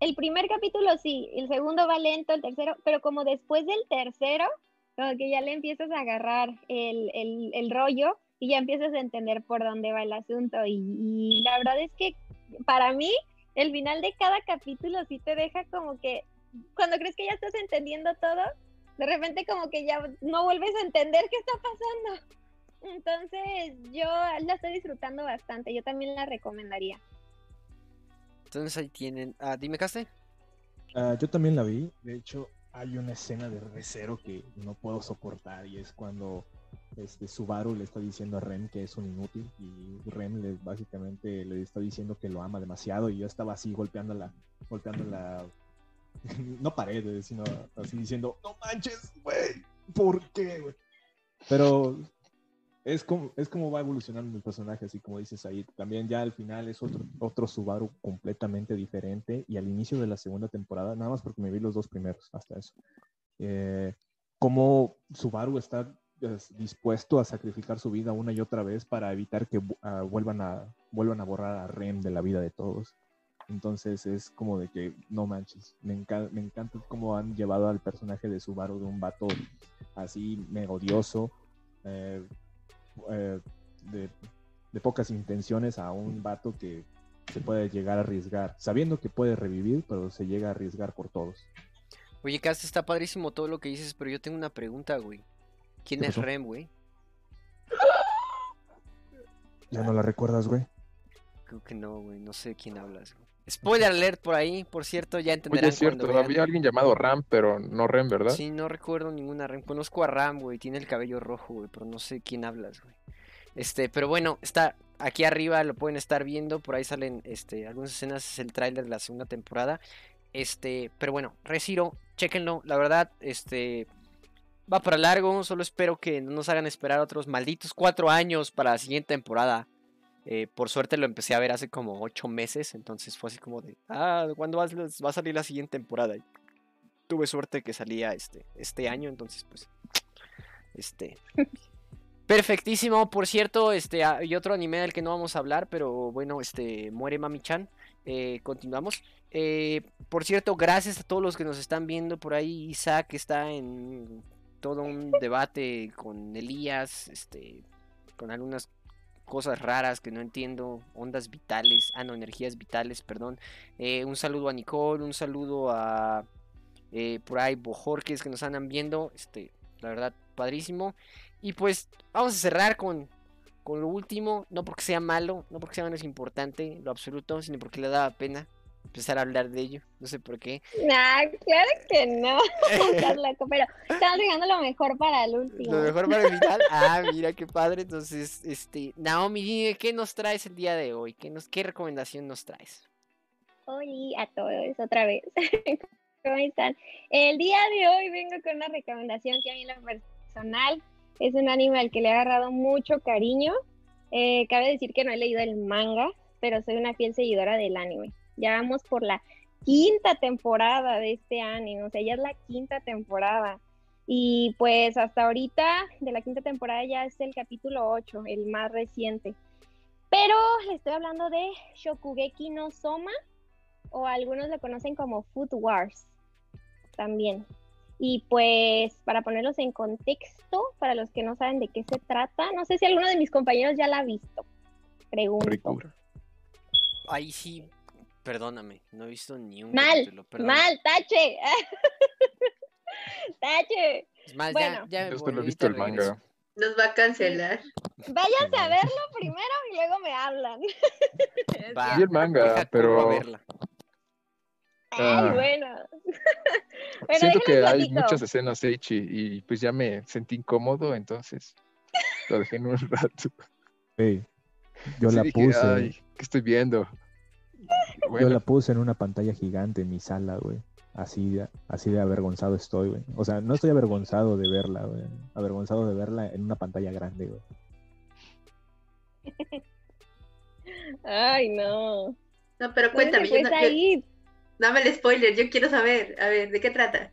el primer capítulo sí, el segundo va lento, el tercero, pero como después del tercero, como que ya le empiezas a agarrar el, el, rollo y ya empiezas a entender por dónde va el asunto. Y, y, la verdad es que para mí, el final de cada capítulo sí te deja como que, cuando crees que ya estás entendiendo todo, de repente como que ya no vuelves a entender qué está pasando. Entonces, yo la estoy disfrutando bastante. Yo también la recomendaría. Entonces ahí tienen. Ah, dime, Caste. Ah, yo también la vi. De hecho, hay una escena de Recero que no puedo soportar y es cuando este Subaru le está diciendo a Ren que es un inútil y Ren le, básicamente le está diciendo que lo ama demasiado y yo estaba así golpeándola, golpeándola, no paredes, sino así diciendo, no manches, güey, ¿por qué, güey? Pero es como, es como va evolucionando el personaje, así como dices ahí. También ya al final es otro, otro Subaru completamente diferente. Y al inicio de la segunda temporada, nada más porque me vi los dos primeros, hasta eso. Eh, como Subaru está pues, dispuesto a sacrificar su vida una y otra vez para evitar que ah, vuelvan, a, vuelvan a borrar a Ren de la vida de todos. Entonces es como de que, no manches, me, me encanta cómo han llevado al personaje de Subaru de un vato así, me odioso, eh, eh, de, pocas intenciones a un vato que se puede llegar a arriesgar, sabiendo que puede revivir, pero se llega a arriesgar por todos. Oye, Cast, está padrísimo todo lo que dices, pero yo tengo una pregunta, güey. ¿Quién es Rem, güey? ¿Ya no la recuerdas, güey? Creo que no, güey. No sé de quién hablas, güey. Spoiler alert por ahí, por cierto, ya entenderán. Oye, es cierto, había alguien llamado Ram, pero no Rem, ¿verdad? Sí, no recuerdo ninguna Ram. Conozco a Ram, güey, tiene el cabello rojo, güey, pero no sé quién hablas, güey. Este, pero bueno, está aquí arriba, lo pueden estar viendo, por ahí salen este, algunas escenas, es el tráiler de la segunda temporada. Este, pero bueno, Resiro, chequenlo, la verdad, este, va para largo, solo espero que no nos hagan esperar otros malditos cuatro años para la siguiente temporada. Eh, por suerte lo empecé a ver hace como ocho meses, entonces fue así como de, ah, ¿cuándo va, a salir la siguiente temporada? tuve suerte que salía este, este año, entonces pues, este, perfectísimo. Por cierto, este, hay otro anime del que no vamos a hablar, pero bueno, este, muere Mami-chan. Eh, continuamos. Eh, por cierto, gracias a todos los que nos están viendo por ahí. Isaac está en todo un debate con Elías, este, con algunas cosas raras que no entiendo, ondas vitales, ah no, energías vitales, perdón. Eh, un saludo a Nicole, un saludo a eh, por ahí Bojorques que nos andan viendo, este, la verdad, padrísimo. Y pues vamos a cerrar con, con lo último, no porque sea malo, no porque sea menos importante, lo absoluto, sino porque le daba pena empezar a hablar de ello. No sé por qué. Nah, claro que no. Estás loco, pero estamos dejando lo mejor para el último. Lo mejor para el final. Ah, mira qué padre. Entonces, este, Naomi, ¿qué nos traes el día de hoy? ¿Qué, nos, qué recomendación nos traes? Hola a todos, otra vez. ¿Cómo están? El día de hoy vengo con una recomendación que a mí en lo personal es un anime al que le he agarrado mucho cariño. Eh, cabe decir que no he leído el manga, pero soy una fiel seguidora del anime. Ya vamos por la quinta temporada de este anime, o sea, ya es la quinta temporada. Y pues hasta ahorita de la quinta temporada ya es el capítulo 8, el más reciente. Pero le estoy hablando de Shokugeki no Soma, o algunos lo conocen como Food Wars también. Y pues para ponerlos en contexto, para los que no saben de qué se trata, no sé si alguno de mis compañeros ya la ha visto. Pregunto. Ahí sí, Perdóname, no he visto ni un mal, Mal, tache. tache. Es más, bueno, ya, ya no he visto el manga. Nos va a cancelar. Váyanse a verlo primero y luego me hablan. Vi el manga, pero. Ay, ah. bueno. Siento que hay muchas escenas H y, y, pues ya me sentí incómodo, entonces lo dejé en un rato. yo la puse. ¿Qué estoy viendo? Yo la puse en una pantalla gigante en mi sala, güey. Así de, así de avergonzado estoy, güey. O sea, no estoy avergonzado de verla, güey. Avergonzado de verla en una pantalla grande, güey. Ay, no. No, pero cuéntame. Yo, dame el spoiler, yo quiero saber. A ver, ¿de qué trata?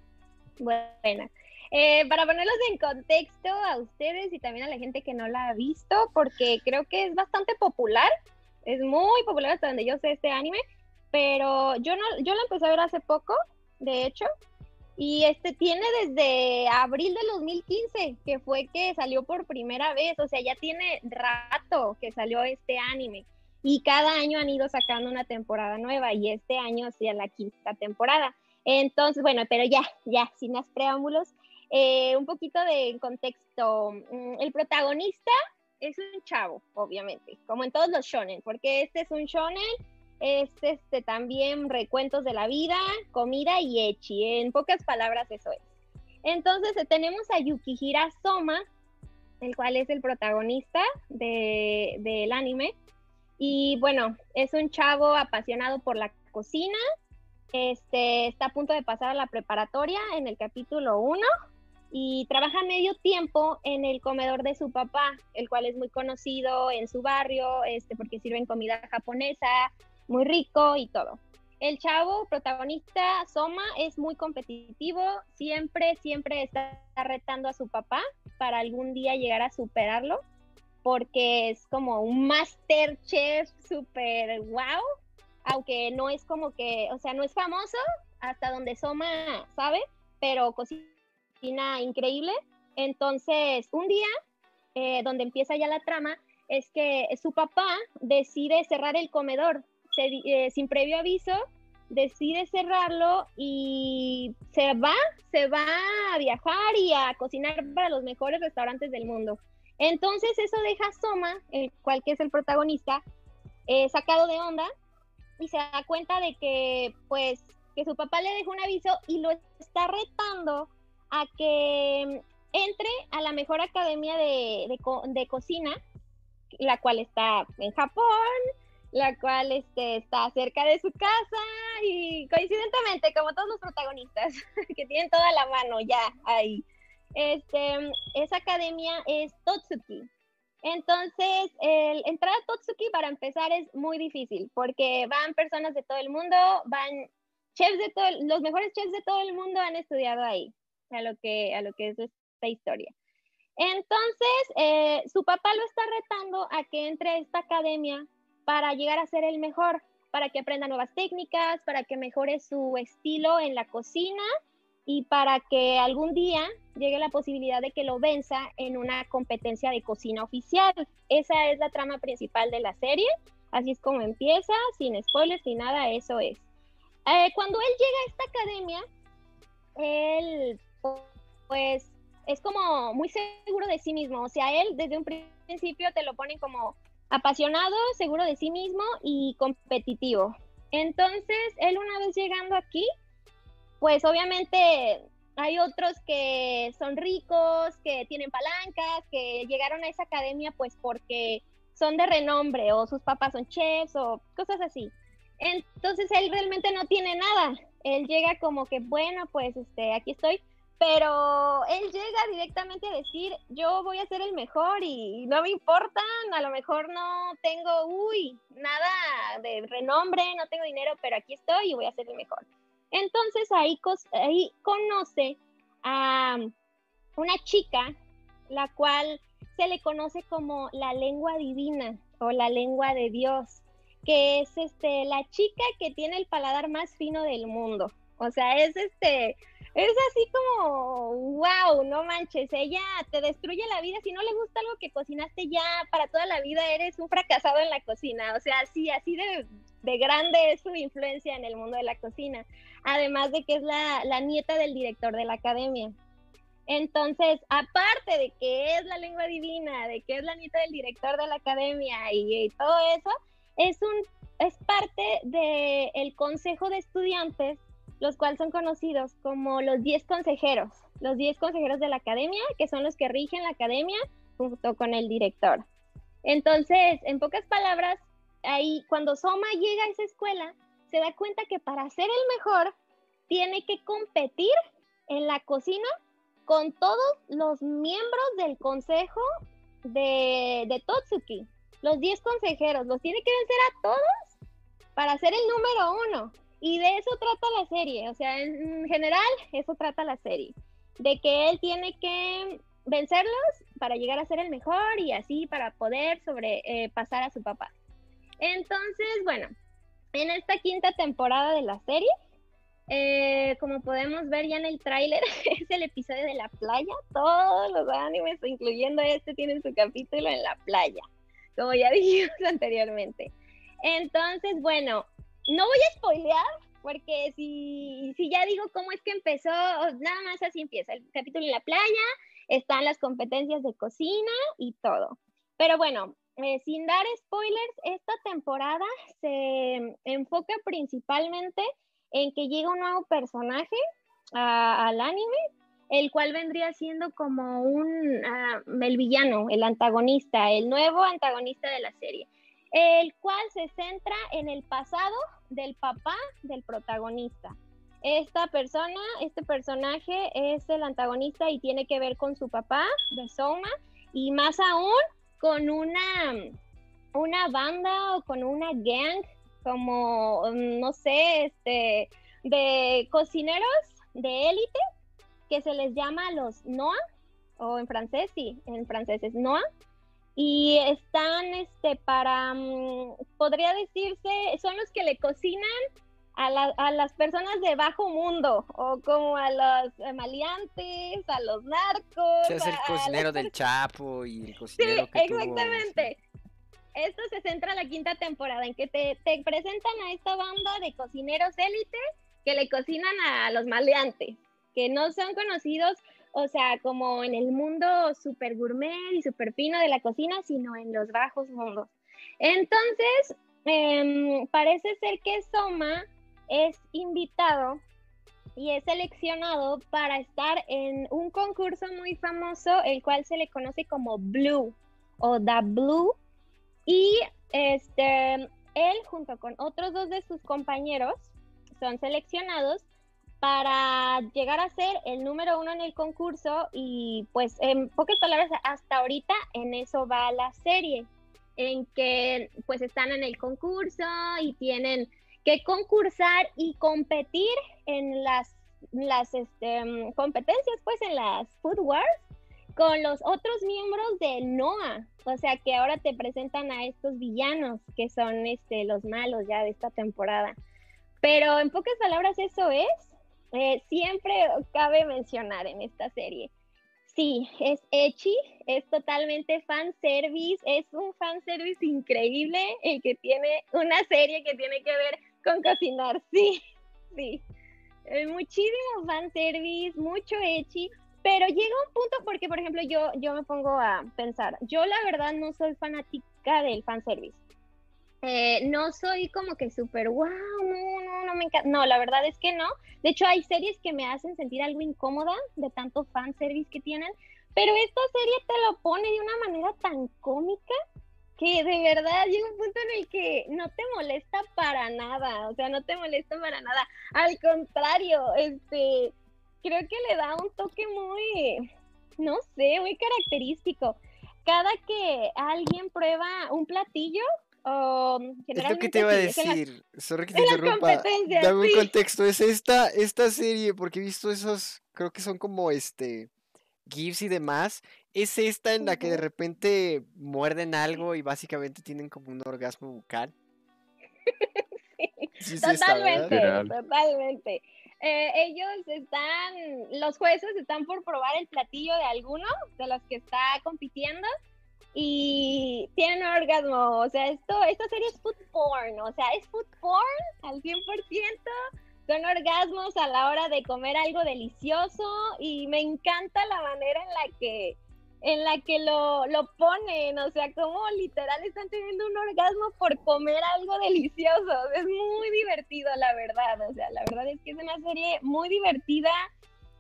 Bueno, eh, para ponerlos en contexto a ustedes y también a la gente que no la ha visto, porque creo que es bastante popular, es muy popular hasta donde yo sé este anime, pero yo no, yo la empecé a ver hace poco, de hecho, y este tiene desde abril del 2015, que fue que salió por primera vez, o sea, ya tiene rato que salió este anime. Y cada año han ido sacando una temporada nueva y este año hacía la quinta temporada. Entonces, bueno, pero ya, ya, sin más preámbulos, eh, un poquito de contexto. Mm, el protagonista es un chavo, obviamente, como en todos los shonen, porque este es un shonen, es este también recuentos de la vida, comida y echi. En pocas palabras, eso es. Entonces tenemos a Yukihira Soma, el cual es el protagonista del anime. Y bueno, es un chavo apasionado por la cocina. Este, está a punto de pasar a la preparatoria en el capítulo 1 y trabaja medio tiempo en el comedor de su papá, el cual es muy conocido en su barrio, este, porque sirven comida japonesa, muy rico y todo. El chavo protagonista, Soma, es muy competitivo, siempre, siempre está retando a su papá para algún día llegar a superarlo, porque es como un master chef súper wow, aunque no es como que, o sea, no es famoso hasta donde Soma sabe, pero cocina increíble. Entonces, un día, eh, donde empieza ya la trama, es que su papá decide cerrar el comedor eh, sin previo aviso, decide cerrarlo y se va, se va a viajar y a cocinar para los mejores restaurantes del mundo. Entonces eso deja a Soma, el cual que es el protagonista, eh, sacado de onda y se da cuenta de que pues que su papá le dejó un aviso y lo está retando a que entre a la mejor academia de, de, cocina, la cual está en Japón, la cual este, está cerca de su casa y coincidentemente, como todos los protagonistas, que tienen toda la mano ya ahí, este, esa academia es Totsuki. Entonces, el entrar a Totsuki para empezar es muy difícil porque van personas de todo el mundo, van chefs de todo, los mejores chefs de todo el mundo han estudiado ahí a lo que, a lo que es esta historia. Entonces, eh, su papá lo está retando a que entre a esta academia para llegar a ser el mejor, para que aprenda nuevas técnicas, para que mejore su estilo en la cocina y para que algún día llegue la posibilidad de que lo venza en una competencia de cocina oficial. Esa es la trama principal de la serie, así es como empieza, sin spoilers, sin nada, eso es. Eh, cuando él llega a esta academia, él pues es como muy seguro de sí mismo. O sea, él desde un principio te lo ponen como apasionado, seguro de sí mismo y competitivo. Entonces, él una vez llegando aquí, pues obviamente hay otros que son ricos, que tienen palancas, que llegaron a esa academia pues porque son de renombre o sus papás son chefs o cosas así. Entonces él realmente no tiene nada. Él llega como que, bueno, pues este, aquí estoy pero él llega directamente a decir, yo voy a ser el mejor y no me importan, a lo mejor no tengo, uy, nada de renombre, no tengo dinero, pero aquí estoy y voy a ser el mejor. Entonces ahí, ahí conoce a una chica, la cual se le conoce como la lengua divina o la lengua de Dios, que es este, la chica que tiene el paladar más fino del mundo. O sea, es este, es así como, wow, no manches, ella te destruye la vida. Si no le gusta algo que cocinaste ya para toda la vida, eres un fracasado en la cocina. O sea, así, así de, de grande es su influencia en el mundo de la cocina. Además de que es la, la nieta del director de la academia. Entonces, aparte de que es la lengua divina, de que es la nieta del director de la academia y, todo eso, es un es parte del el consejo de estudiantes los cuales son conocidos como los 10 consejeros, los 10 consejeros de la academia, que son los que rigen la academia junto con el director. Entonces, en pocas palabras, ahí cuando Soma llega a esa escuela, se da cuenta que para ser el mejor, tiene que competir en la cocina con todos los miembros del consejo de, de Totsuki, los 10 consejeros, los tiene que vencer a todos para ser el número uno. Y de eso trata la serie, o sea, en general, eso trata la serie, de que él tiene que vencerlos para llegar a ser el mejor y así para poder sobre eh, a su papá. Entonces, bueno, en esta quinta temporada de la serie, eh, como podemos ver ya en el tráiler, es el episodio de la playa. Todos los animes, incluyendo este, tienen su capítulo en la playa, como ya dijimos anteriormente. Entonces, bueno, no voy a spoilear, porque si, si ya digo cómo es que empezó, nada más así empieza. El capítulo en la playa, están las competencias de cocina y todo. Pero bueno, eh, sin dar spoilers, esta temporada se enfoca principalmente en que llega un nuevo personaje al anime, el cual vendría siendo como un ah, el villano, el antagonista, el nuevo antagonista de la serie, el cual se centra en el pasado del papá del protagonista. Esta persona, este personaje es el antagonista y tiene que ver con su papá de Soma y más aún con una, una banda o con una gang como, no sé, este, de cocineros de élite que se les llama los Noah, o en francés, sí, en francés es Noah, y están, este, para, mm, podría decirse, son los que le cocinan a, las personas de bajo mundo, o como a los maleantes, a los narcos. es el cocinero del Chapo y el cocinero sí, exactamente. Esto se centra en la quinta temporada, en que te, te presentan a esta banda de cocineros élite que le cocinan a los maleantes, que no son conocidos, o sea, como en el mundo super gourmet y super fino de la cocina, sino en los bajos mundos. Entonces, em, parece ser que Soma es invitado y es seleccionado para estar en un concurso muy famoso, el cual se le conoce como Blue o The Blue. Y este, él junto con otros dos de sus compañeros son seleccionados para llegar a ser el número uno en el concurso y pues en pocas palabras hasta ahorita en eso va la serie en que pues están en el concurso y tienen que concursar y competir en las, las este, competencias, pues en las Food Wars, con los otros miembros de NOAA. O sea que ahora te presentan a estos villanos que son este, los malos ya de esta temporada. Pero en pocas palabras eso es. Eh, siempre cabe mencionar en esta serie. Sí, es Echi, es totalmente fan service, es un fan service increíble el que tiene una serie que tiene que ver con cocinar, sí, sí. Eh, muchísimo fanservice, mucho echi, pero llega un punto porque, por ejemplo, yo, yo me pongo a pensar, yo la verdad no soy fanática del fanservice. Eh, no soy como que súper, wow, no, no, no me encanta. No, la verdad es que no. De hecho, hay series que me hacen sentir algo incómoda de tanto fanservice que tienen, pero esta serie te lo pone de una manera tan cómica que de verdad llega un punto en el que no te molesta para nada, o sea, no te molesta para nada. Al contrario, este, creo que le da un toque muy, no sé, muy característico. Cada que alguien prueba un platillo, o es lo que te iba a decir, sorry que te interrumpa, dame un contexto, es esta, esta serie, porque he visto esos, creo que son como este, GIFs y demás, es esta en la que de repente muerden algo y básicamente tienen como un orgasmo bucal. sí, totalmente, totalmente. Eh, ellos están, los jueces están por probar el platillo de alguno de los que está compitiendo y tienen orgasmo. O sea, esto, esta serie es food porn, o sea, es food porn al 100% son orgasmos a la hora de comer algo delicioso y me encanta la manera en la que en la que lo, lo ponen, o sea, como literal están teniendo un orgasmo por comer algo delicioso. Es muy divertido, la verdad. O sea, la verdad es que es una serie muy divertida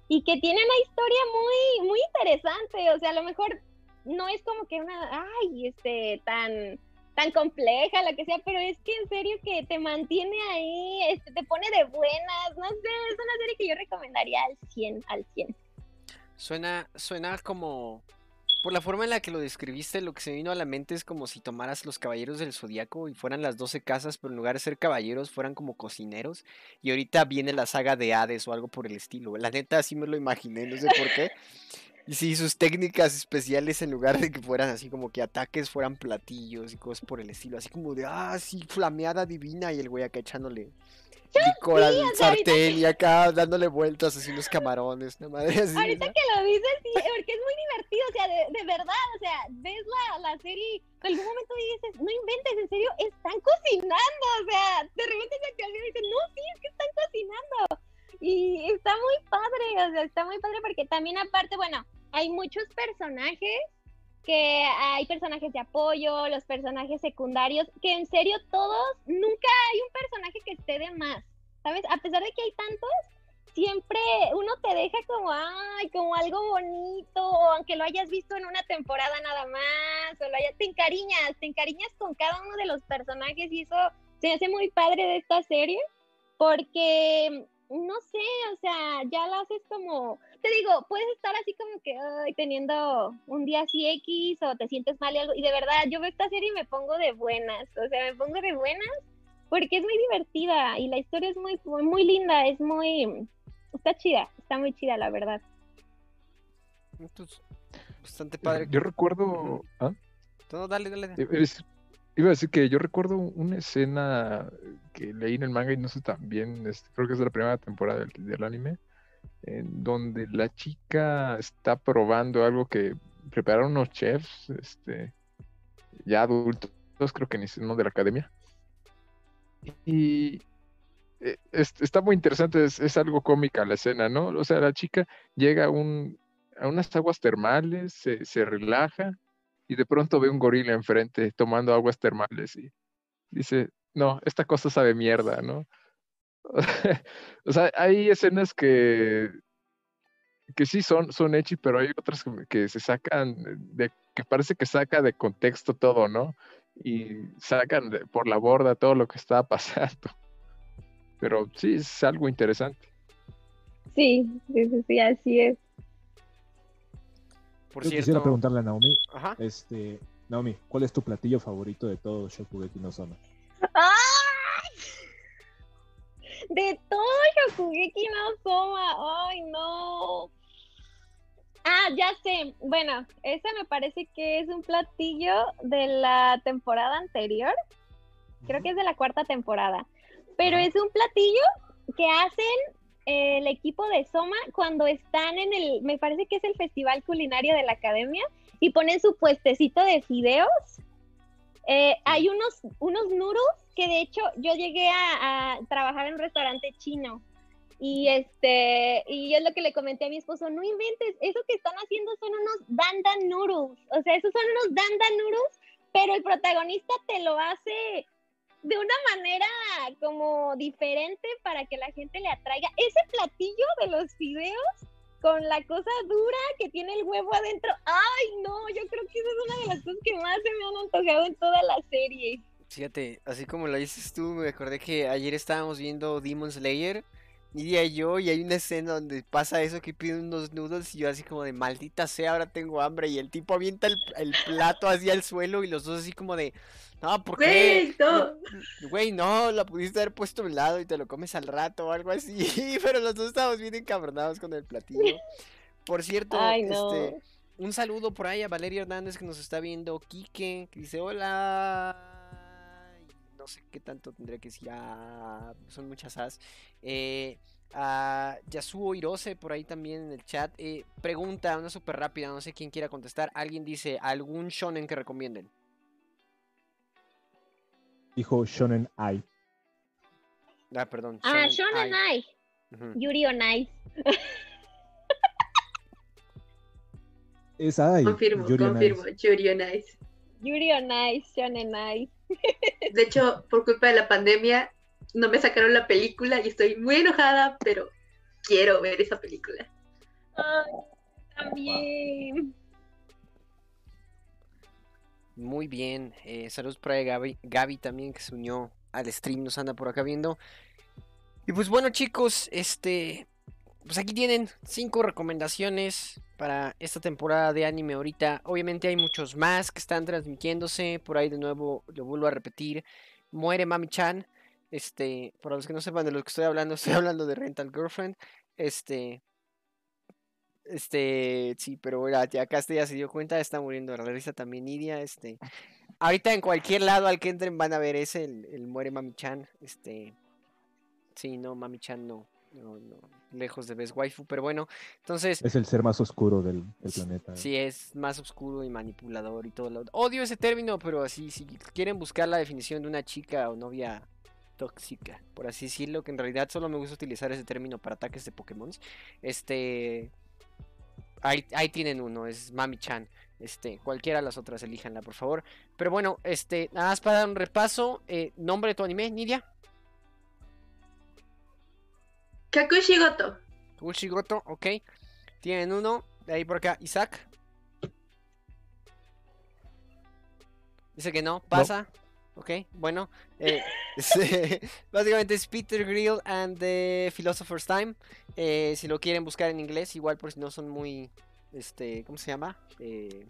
y que tiene una historia muy, muy interesante. O sea, a lo mejor no es como que una, ay, este, tan, tan compleja, lo que sea, pero es que en serio que te mantiene ahí, este, te pone de buenas, no sé, es una serie que yo recomendaría al 100, al 100. Suena, suena como, por la forma en la que lo describiste, lo que se vino a la mente es como si tomaras los caballeros del zodiaco y fueran las 12 casas, pero en lugar de ser caballeros, fueran como cocineros. Y ahorita viene la saga de Hades o algo por el estilo. La neta, así me lo imaginé, no sé por qué. Y sí, sus técnicas especiales en lugar de que fueran así como que ataques fueran platillos y cosas por el estilo. Así como de, ah, sí, flameada divina y el güey acá echándole licor al sartén y acá dándole vueltas así los camarones. ¿no? Madre, así, ahorita que lo dices, sí, porque es muy divertido, o sea, de, de verdad, o sea, ves la, la serie, en algún momento dices, no inventes, en serio, están cocinando, o sea, de repente se te olvida y dices, no, sí, es que están cocinando. Y está muy padre, o sea, está muy padre porque también aparte, bueno, hay muchos personajes que hay personajes de apoyo, los personajes secundarios, que en serio todos, nunca hay un personaje que esté de más, ¿sabes? A pesar de que hay tantos, siempre uno te deja como, ay, como algo bonito, o aunque lo hayas visto en una temporada nada más, o lo hayas, te encariñas, te encariñas con cada uno de los personajes y eso se hace muy padre de esta serie, porque no sé, o sea, ya lo haces como, te digo, puedes estar así como que ay, teniendo un día así X o te sientes mal y algo, y de verdad, yo veo esta serie y me pongo de buenas, o sea, me pongo de buenas porque es muy divertida y la historia es muy, muy, linda, es muy, está chida, está muy chida, la verdad. bastante padre. Yo recuerdo... ¿ah? Todo, dale, dale. Iba a decir que yo recuerdo una escena que leí en el manga y no sé también, este, creo que es de la primera temporada del, anime, en donde la chica está probando algo que prepararon unos chefs, este, ya adultos, creo que ni no de la academia. Y eh, está muy interesante, es, algo cómica la escena, ¿no? O sea, la chica llega a, un, a unas aguas termales, se, se relaja y de pronto ve un gorila enfrente tomando aguas termales y dice, no, esta cosa sabe mierda, ¿no? o sea, hay escenas que, que sí son, son hechas, pero hay otras que, se sacan, de, que parece que saca de contexto todo, ¿no? Y sacan por la borda todo lo que está pasando. Pero sí, es algo interesante. Sí, sí, sí, así es. Por Yo quisiera preguntarle a Naomi, este, Naomi, ¿cuál es tu platillo favorito de todo Shokugeki no Soma? De todo Shokugeki no Soma, ay no. Ah, ya sé. Bueno, ese me parece que es un platillo de la temporada anterior. Creo que es de la cuarta temporada. Pero es un platillo que hacen el equipo de Soma cuando están en el, me parece que es el Festival Culinario de la Academia, y ponen su puestecito de fideos. Eh, hay unos, unos noodles que de hecho yo llegué a, trabajar en un restaurante chino y este y es lo que le comenté a mi esposo, no inventes, eso que están haciendo son unos dandan noodles, o sea, esos son unos dandan noodles, pero el protagonista te lo hace de una manera como diferente para que la gente le atraiga. Ese platillo de los fideos con la cosa dura que tiene el huevo adentro. Ay, no, yo creo que esa es una de las cosas que más se me han antojado en toda la serie. Fíjate, así como lo dices tú, me acordé que ayer estábamos viendo Demon Slayer y yo, y hay una escena donde pasa eso que piden unos nudos y yo así como de maldita sea, ahora tengo hambre. Y el tipo avienta el, plato hacia el suelo y los dos así como de, no, ¿por qué? Güey, no. la pudiste haber puesto a un lado y te lo comes al rato o algo así. Pero los dos estábamos bien encabronados con el platillo. Por cierto, este, un saludo por ahí a Valeria Hernández que nos está viendo, Quique, que dice hola no sé qué tanto tendría que decir, ah, son muchas as. Eh, a Yasuo Hirose por ahí también en el chat. Eh, pregunta, una súper rápida, no sé quién quiera contestar. Alguien dice, ¿algún shonen que recomienden? Dijo Shonen Ai. Ah, perdón. ah, Shonen Ai. Yuri on Ice. es Ai. Confirmo, confirmo. Yuri on Ice. Yuri on Ice, Shonen Ai. De hecho, por culpa de la pandemia, no me sacaron la película y estoy muy enojada, pero quiero ver esa película. también. Muy bien. Eh, saludos para Gaby, Gaby también que se unió al stream, nos anda por acá viendo. Y pues bueno chicos, este, pues aquí tienen cinco recomendaciones para esta temporada de anime ahorita. Obviamente hay muchos más que están transmitiéndose. Por ahí de nuevo lo vuelvo a repetir. Muere Mami Chan. Este, para los que no sepan de lo que estoy hablando, estoy hablando de Rental Girlfriend. Este, este, sí, pero bueno, ya acá ya se dio cuenta, está muriendo de la risa también Nidia, este. Ahorita en cualquier lado al que entren van a ver ese, el, el muere Mami Chan, este. Sí, no, Mami Chan no no, no, lejos de Best Waifu, pero bueno, entonces... Es el ser más oscuro del, planeta. Sí, es más oscuro y manipulador y todo. Lo... Odio ese término, pero así, si quieren buscar la definición de una chica o novia tóxica, por así decirlo, que en realidad solo me gusta utilizar ese término para ataques de Pokémon, este... Ahí, tienen uno, es Mami-chan. Este, cualquiera de las otras, elíjanla, por favor. Pero bueno, este, nada más para dar un repaso. Eh, nombre de tu anime, Nidia. Kakushi Goto. Kakushi Goto, ok. Tienen uno. De ahí por acá, Isaac. Dice que no, pasa. Ok, bueno. Eh, básicamente es Peter Grill and the Philosopher's Time. Eh, si lo quieren buscar en inglés, igual por si no son muy. Este, ¿Cómo se llama? Eh,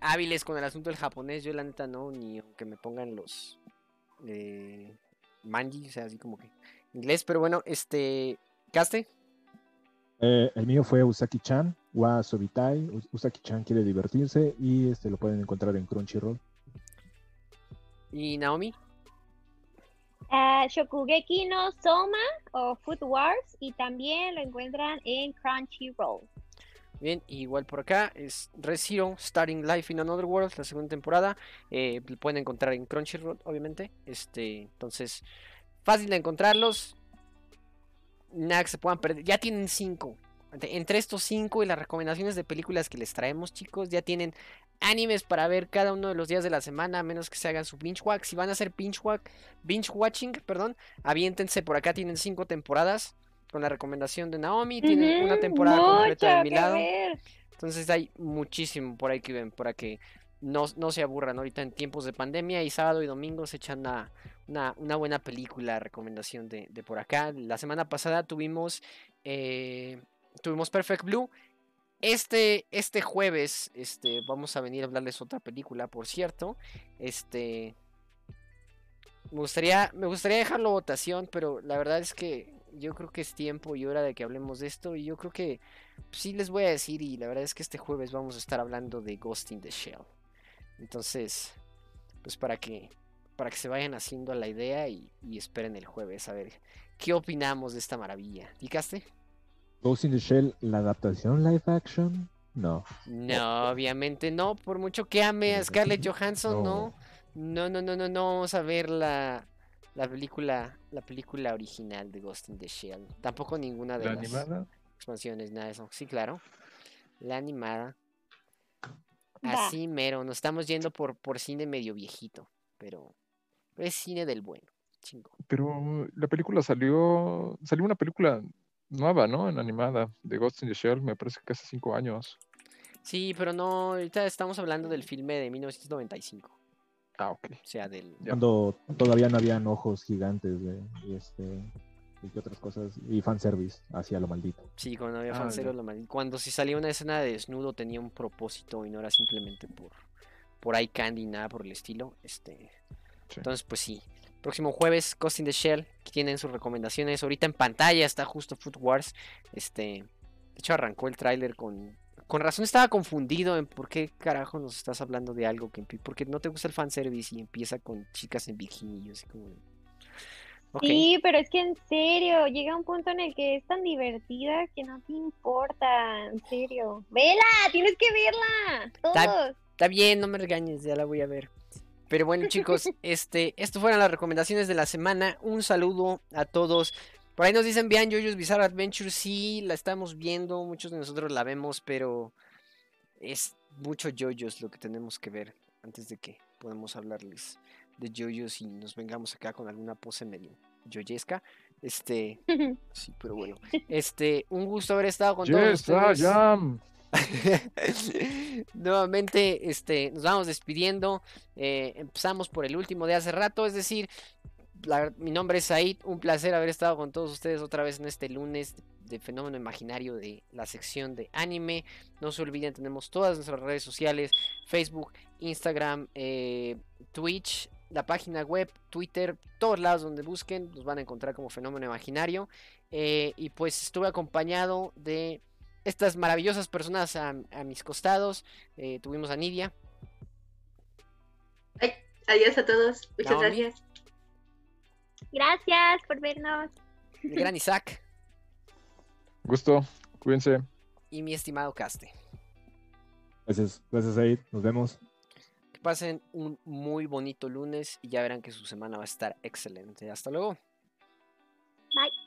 hábiles con el asunto del japonés. Yo la neta no, ni aunque me pongan los. manji, o sea, así como que inglés, pero bueno, este, ¿caste? Eh, el mío fue Usaki-chan, wa Sobitai. Usaki-chan quiere divertirse y este lo pueden encontrar en Crunchyroll. ¿Y Naomi? Uh, Shokugeki no Soma o Food Wars y también lo encuentran en Crunchyroll. Bien, igual por acá es Rezero Starting Life in Another World, la segunda temporada. Eh, lo pueden encontrar en Crunchyroll, obviamente. Este, entonces, Fácil de encontrarlos. Nada que se puedan perder. Ya tienen cinco. Entre estos cinco y las recomendaciones de películas que les traemos, chicos, ya tienen animes para ver cada uno de los días de la semana, a menos que se hagan su binge watch. Si van a hacer binge, watch, binge watching, perdón, aviéntense por acá. Tienen cinco temporadas con la recomendación de Naomi. Tienen una temporada completa de mi lado. Entonces hay muchísimo por ahí que ven, para que no, no se aburran ahorita en tiempos de pandemia y sábado y domingo se echan a una, buena película, recomendación de, por acá. La semana pasada tuvimos, eh, tuvimos Perfect Blue. Este, este jueves este, vamos a venir a hablarles otra película, por cierto. Este, me gustaría, me gustaría dejarlo votación, pero la verdad es que yo creo que es tiempo y hora de que hablemos de esto. Y yo creo que sí les voy a decir, y la verdad es que este jueves vamos a estar hablando de Ghost in the Shell. Entonces, pues para que para que se vayan haciendo la idea y, esperen el jueves a ver qué opinamos de esta maravilla. ¿Picaste? Ghost in the Shell, la adaptación live action, no. No, obviamente no, por mucho que ame a Scarlett Johansson, no. No, no, no, no, no, vamos a ver la, la película, la película original de Ghost in the Shell. Tampoco ninguna de ¿La las animada? expansiones, nada de eso. Sí, claro. La animada. Así mero, nos estamos yendo por, por cine medio viejito, pero es cine del bueno. Chingo. Pero la película salió. Salió una película nueva, ¿no? En animada, de Ghost in the Shell, me parece que hace cinco años. Sí, pero no, ahorita estamos hablando del filme de 1995. Ah, ok. O sea, del... Cuando todavía no habían ojos gigantes de, y este y otras cosas y fanservice hacia lo maldito. Sí, cuando había ah, fanservice lo maldito. Cuando si salía una escena de desnudo tenía un propósito y no era simplemente por por eye candy nada por el estilo. Este, entonces, pues sí. Próximo jueves, Ghost in the Shell, que tienen sus recomendaciones. Ahorita en pantalla está justo Food Wars. Este, de hecho, arrancó el tráiler con. Con razón estaba confundido en por qué carajo nos estás hablando de algo que porque no te gusta el fanservice y empieza con chicas en bikini. Así como... Sí, pero es que en serio, llega un punto en el que es tan divertida que no te importa, en serio. Vela, tienes que verla. Todos. está bien, no me regañes, ya la voy a ver. Pero bueno, chicos, este, esto fueron las recomendaciones de la semana. Un saludo a todos. Por ahí nos dicen, vean Jojo's Bizarre Adventure. Sí, la estamos viendo. Muchos de nosotros la vemos, pero es mucho Jojo's lo que tenemos que ver antes de que podamos hablarles de Jojo's y nos vengamos acá con alguna pose medio joyesca. Este, sí, pero bueno. Este, un gusto haber estado con todos ustedes. Nuevamente, este, nos vamos despidiendo. Eh, empezamos por el último de hace rato, es decir, mi nombre es Said, un placer haber estado con todos ustedes otra vez en este lunes de fenómeno imaginario de la sección de anime. No se olviden, tenemos todas nuestras redes sociales, Facebook, Instagram, eh, Twitch, la página web, Twitter, todos lados donde busquen, nos van a encontrar como fenómeno imaginario. Eh, y pues estuve acompañado de estas maravillosas personas a, mis costados. Eh, tuvimos a Nidia. adiós a todos, muchas gracias. Gracias por vernos. El gran Isaac. Gusto, cuídense. Y mi estimado Caste. Gracias, gracias Aid, nos vemos. Pasen un muy bonito lunes y ya verán que su semana va a estar excelente. Hasta luego. Bye.